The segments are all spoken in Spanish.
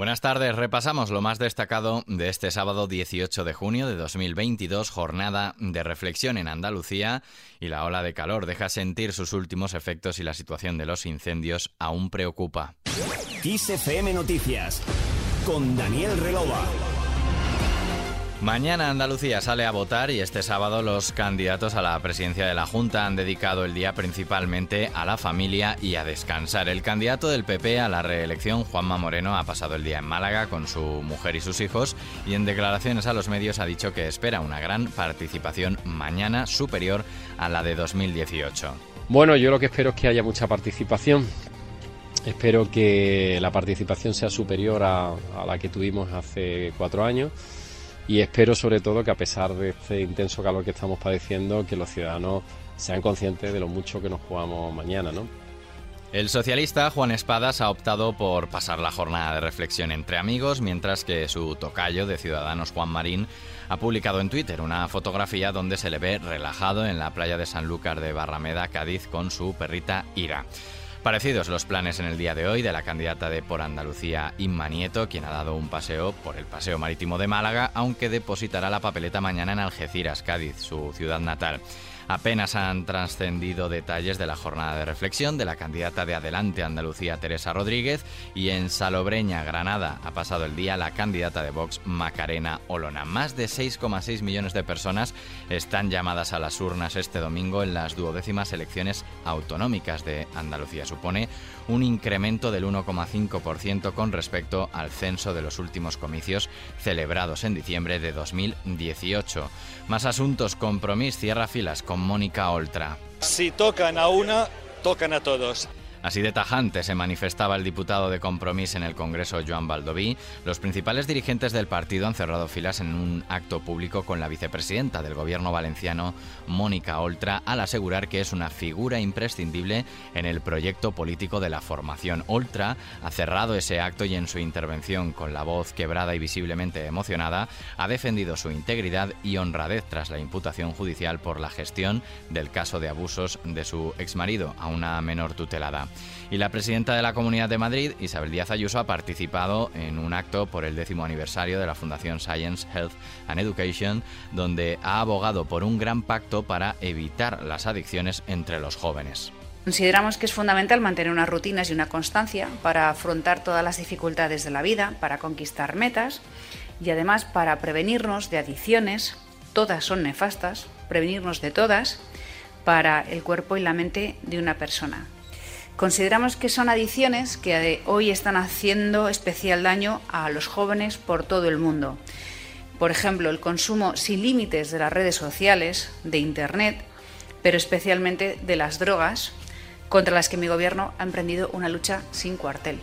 Buenas tardes, repasamos lo más destacado de este sábado 18 de junio de 2022, jornada de reflexión en Andalucía y la ola de calor deja sentir sus últimos efectos y la situación de los incendios aún preocupa. Noticias con Daniel Relova. Mañana Andalucía sale a votar y este sábado los candidatos a la presidencia de la Junta han dedicado el día principalmente a la familia y a descansar. El candidato del PP a la reelección, Juanma Moreno, ha pasado el día en Málaga con su mujer y sus hijos y en declaraciones a los medios ha dicho que espera una gran participación mañana superior a la de 2018. Bueno, yo lo que espero es que haya mucha participación. Espero que la participación sea superior a, la que tuvimos hace cuatro años y espero sobre todo que a pesar de este intenso calor que estamos padeciendo, que los ciudadanos sean conscientes de lo mucho que nos jugamos mañana, ¿no? El socialista Juan Espadas ha optado por pasar la jornada de reflexión entre amigos, mientras que su tocayo de Ciudadanos Juan Marín ha publicado en Twitter una fotografía donde se le ve relajado en la playa de Sanlúcar de Barrameda, Cádiz, con su perrita Ira. Parecidos los planes en el día de hoy de la candidata de Por Andalucía, Inma Nieto, quien ha dado un paseo por el Paseo Marítimo de Málaga, aunque depositará la papeleta mañana en Algeciras, Cádiz, su ciudad natal. Apenas han trascendido detalles de la jornada de reflexión de la candidata de Adelante Andalucía Teresa Rodríguez y en Salobreña, Granada, ha pasado el día la candidata de Vox Macarena Olona. Más de 6,6 millones de personas están llamadas a las urnas este domingo en las duodécimas elecciones autonómicas de Andalucía. Supone un incremento del 1,5% con respecto al censo de los últimos comicios celebrados en diciembre de 2018. Más asuntos, compromiso, cierra filas con Mónica Oltra. Si tocan a una, tocan a todos. Así de tajante se manifestaba el diputado de Compromís en el Congreso, Joan Baldoví. Los principales dirigentes del partido han cerrado filas en un acto público con la vicepresidenta del gobierno valenciano, Mónica Oltra, al asegurar que es una figura imprescindible en el proyecto político de la formación. Oltra ha cerrado ese acto y en su intervención, con la voz quebrada y visiblemente emocionada, ha defendido su integridad y honradez tras la imputación judicial por la gestión del caso de abusos de su exmarido a una menor tutelada. Y la presidenta de la Comunidad de Madrid, Isabel Díaz Ayuso, ha participado en un acto por el décimo aniversario de la Fundación Science, Health and Education, donde ha abogado por un gran pacto para evitar las adicciones entre los jóvenes. Consideramos que es fundamental mantener unas rutinas y una constancia para afrontar todas las dificultades de la vida, para conquistar metas y además para prevenirnos de adicciones, todas son nefastas, prevenirnos de todas, para el cuerpo y la mente de una persona. Consideramos que son adicciones que hoy están haciendo especial daño a los jóvenes por todo el mundo. Por ejemplo, el consumo sin límites de las redes sociales, de Internet, pero especialmente de las drogas, contra las que mi gobierno ha emprendido una lucha sin cuartel.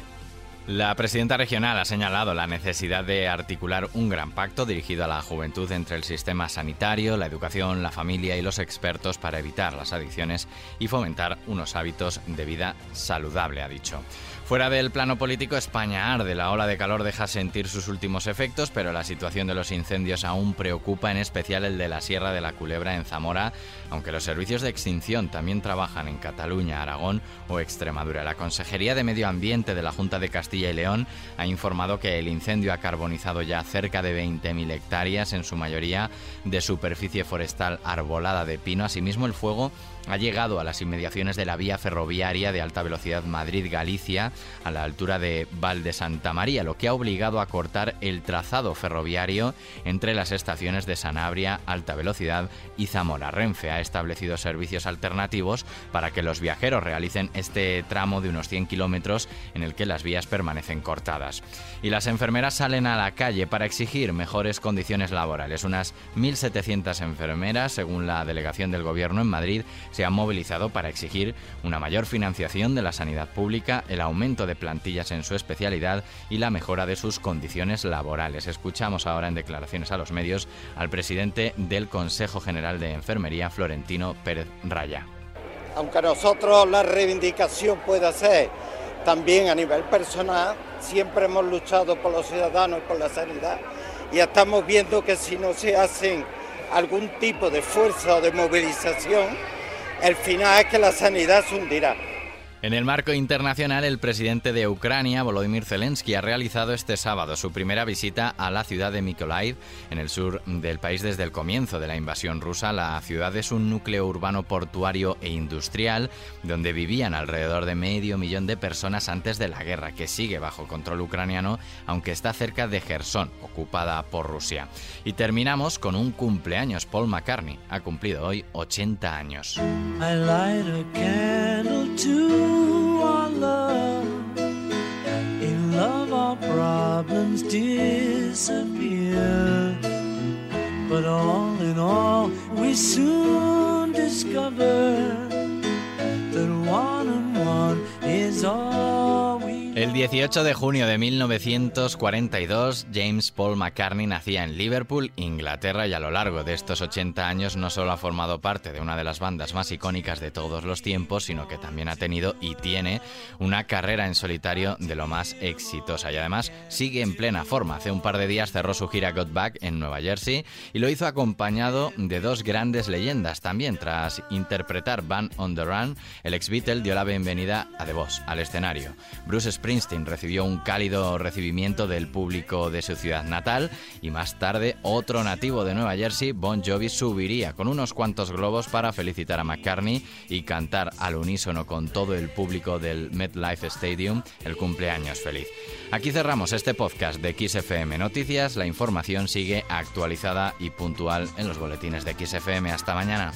La presidenta regional ha señalado la necesidad de articular un gran pacto dirigido a la juventud entre el sistema sanitario, la educación, la familia y los expertos para evitar las adicciones y fomentar unos hábitos de vida saludable, ha dicho. Fuera del plano político, España arde. La ola de calor deja sentir sus últimos efectos, pero la situación de los incendios aún preocupa, en especial el de la Sierra de la Culebra en Zamora, aunque los servicios de extinción también trabajan en Cataluña, Aragón o Extremadura. La Consejería de Medio Ambiente de la Junta de Castilla y León ha informado que el incendio ha carbonizado ya cerca de 20.000 hectáreas, en su mayoría de superficie forestal arbolada de pino. Asimismo, el fuego ha llegado a las inmediaciones de la vía ferroviaria de alta velocidad Madrid-Galicia, a la altura de Val de Santa María, lo que ha obligado a cortar el trazado ferroviario entre las estaciones de Sanabria, alta velocidad, y Zamora. Renfe ha establecido servicios alternativos para que los viajeros realicen este tramo de unos 100 kilómetros en el que las vías permanecen cortadas. Y las enfermeras salen a la calle para exigir mejores condiciones laborales. Unas 1.700 enfermeras, según la delegación del Gobierno en Madrid, se han movilizado para exigir una mayor financiación de la sanidad pública, el aumento de plantillas en su especialidad y la mejora de sus condiciones laborales. Escuchamos ahora en declaraciones a los medios al presidente del Consejo General de Enfermería, Florentino Pérez Raya. Aunque nosotros la reivindicación pueda ser también a nivel personal, siempre hemos luchado por los ciudadanos y por la sanidad y estamos viendo que si no se hacen algún tipo de fuerza o de movilización, el final es que la sanidad se hundirá. En el marco internacional, el presidente de Ucrania, Volodymyr Zelensky, ha realizado este sábado su primera visita a la ciudad de Mykolaiv, en el sur del país desde el comienzo de la invasión rusa. La ciudad es un núcleo urbano portuario e industrial donde vivían alrededor de medio millón de personas antes de la guerra, que sigue bajo control ucraniano, aunque está cerca de Gerson, ocupada por Rusia. Y terminamos con un cumpleaños. Paul McCartney ha cumplido hoy 80 años. To our love. In love, our problems disappear. But all in all, we soon discover 18 de junio de 1942, James Paul McCartney nacía en Liverpool, Inglaterra, y a lo largo de estos 80 años no solo ha formado parte de una de las bandas más icónicas de todos los tiempos, sino que también ha tenido y tiene una carrera en solitario de lo más exitosa. Y además sigue en plena forma. Hace un par de días cerró su gira Got Back en Nueva Jersey y lo hizo acompañado de dos grandes leyendas. También tras interpretar Band on the Run, el ex Beatle dio la bienvenida a The Boss al escenario. Bruce Springsteen recibió un cálido recibimiento del público de su ciudad natal y más tarde otro nativo de Nueva Jersey, Bon Jovi, subiría con unos cuantos globos para felicitar a McCartney y cantar al unísono con todo el público del MetLife Stadium el cumpleaños feliz. Aquí cerramos este podcast de XFM Noticias. La información sigue actualizada y puntual en los boletines de XFM. Hasta mañana.